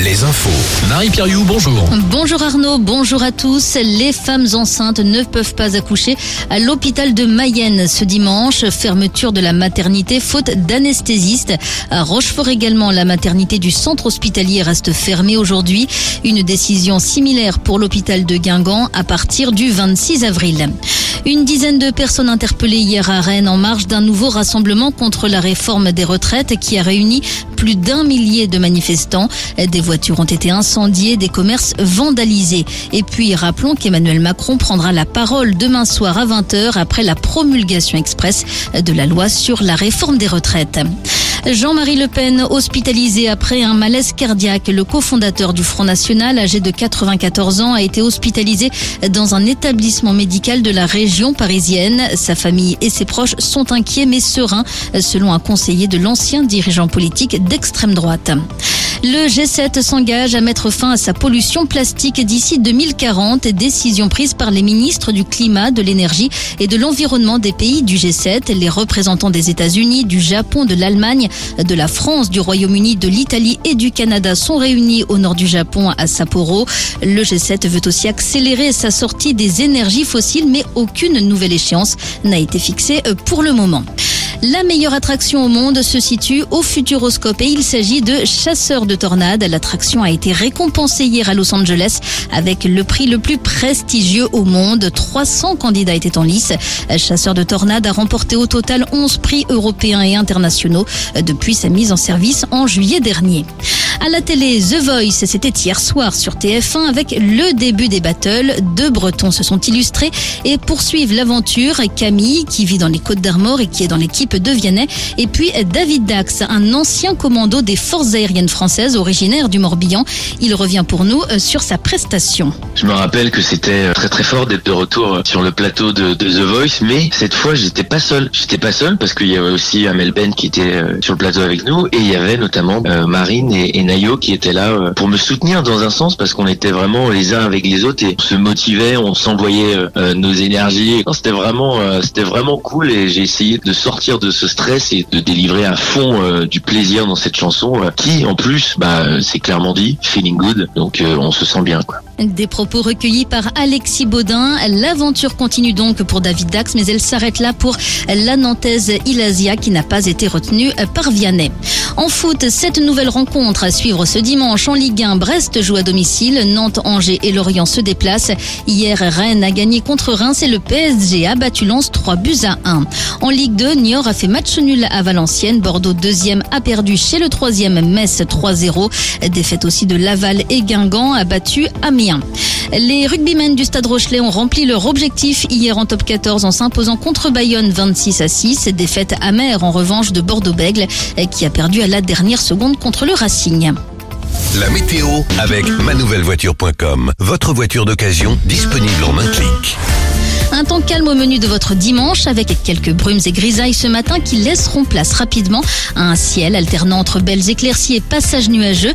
Les infos. Marie-Pierre You, bonjour. Bonjour Arnaud, bonjour à tous. Les femmes enceintes ne peuvent pas accoucher à l'hôpital de Mayenne ce dimanche. Fermeture de la maternité faute d'anesthésiste. À Rochefort également, la maternité du centre hospitalier reste fermée aujourd'hui. Une décision similaire pour l'hôpital de Guingamp à partir du 26 avril. Une dizaine de personnes interpellées hier à Rennes en marge d'un nouveau rassemblement contre la réforme des retraites qui a réuni plus d'un millier de manifestants. Des voitures ont été incendiées, des commerces vandalisés. Et puis rappelons qu'Emmanuel Macron prendra la parole demain soir à 20h après la promulgation express de la loi sur la réforme des retraites. Jean-Marie Le Pen, hospitalisé après un malaise cardiaque. Le cofondateur du Front National, âgé de 94 ans, a été hospitalisé dans un établissement médical de la région parisienne. Sa famille et ses proches sont inquiets mais sereins, selon un conseiller de l'ancien dirigeant politique d'extrême droite. Le G7 s'engage à mettre fin à sa pollution plastique d'ici 2040. Décision prise par les ministres du climat, de l'énergie et de l'environnement des pays du G7. Les représentants des États-Unis, du Japon, de l'Allemagne, de la France, du Royaume-Uni, de l'Italie et du Canada sont réunis au nord du Japon à Sapporo. Le G7 veut aussi accélérer sa sortie des énergies fossiles, mais aucune nouvelle échéance n'a été fixée pour le moment. La meilleure attraction au monde se situe au Futuroscope et il s'agit de Chasseurs de tornades. L'attraction a été récompensée hier à Los Angeles avec le prix le plus prestigieux au monde. 300 candidats étaient en lice. Chasseurs de tornades a remporté au total 11 prix européens et internationaux depuis sa mise en service en juillet dernier. À la télé, The Voice, c'était hier soir sur TF1 avec le début des battles. Deux Bretons se sont illustrés et poursuivent l'aventure. Camille, qui vit dans les Côtes d'Armor et qui est dans l'équipe de Vianney. Et puis David Dax, un ancien commando des forces aériennes françaises originaire du Morbihan. Il revient pour nous euh, sur sa prestation. Je me rappelle que c'était très très fort d'être de retour sur le plateau de, The Voice, mais cette fois j'étais pas seul. J'étais pas seul parce qu'il y avait aussi Amel Ben qui était euh, sur le plateau avec nous et il y avait notamment euh, Marine et, et Nayo qui étaient là euh, pour me soutenir dans un sens parce qu'on était vraiment les uns avec les autres et on se motivait, on s'envoyait euh, nos énergies. C'était vraiment, euh, c'était vraiment cool et j'ai essayé de sortir de ce stress et de délivrer à fond euh, du plaisir dans cette chanson euh, qui, en plus, bah, euh, c'est clairement dit, feeling good. Donc euh, on se sent bien, quoi. Des propos recueillis par Alexis Baudin. L'aventure continue donc pour David Dax, mais elle s'arrête là pour la Nantaise Ilasia qui n'a pas été retenue par Vianney. En foot, cette nouvelle rencontre à suivre ce dimanche en Ligue 1. Brest joue à domicile, Nantes, Angers et Lorient se déplacent. Hier, Rennes a gagné contre Reims et le PSG a battu Lens 3 buts à 1. En Ligue 2, Niort a fait match nul à Valenciennes. Bordeaux deuxième a perdu chez le troisième Metz 3-0. Défaite aussi de Laval et Guingamp a battu Amiens. Les rugbymen du Stade Rochelet ont rempli leur objectif hier en top 14 en s'imposant contre Bayonne 26 à 6. Défaite amère en revanche de Bordeaux-Bègle qui a perdu à la dernière seconde contre le Racing. La météo avec manouvellevoiture.com. Votre voiture d'occasion disponible en un clic. Un temps calme au menu de votre dimanche avec quelques brumes et grisailles ce matin qui laisseront place rapidement à un ciel alternant entre belles éclaircies et passages nuageux.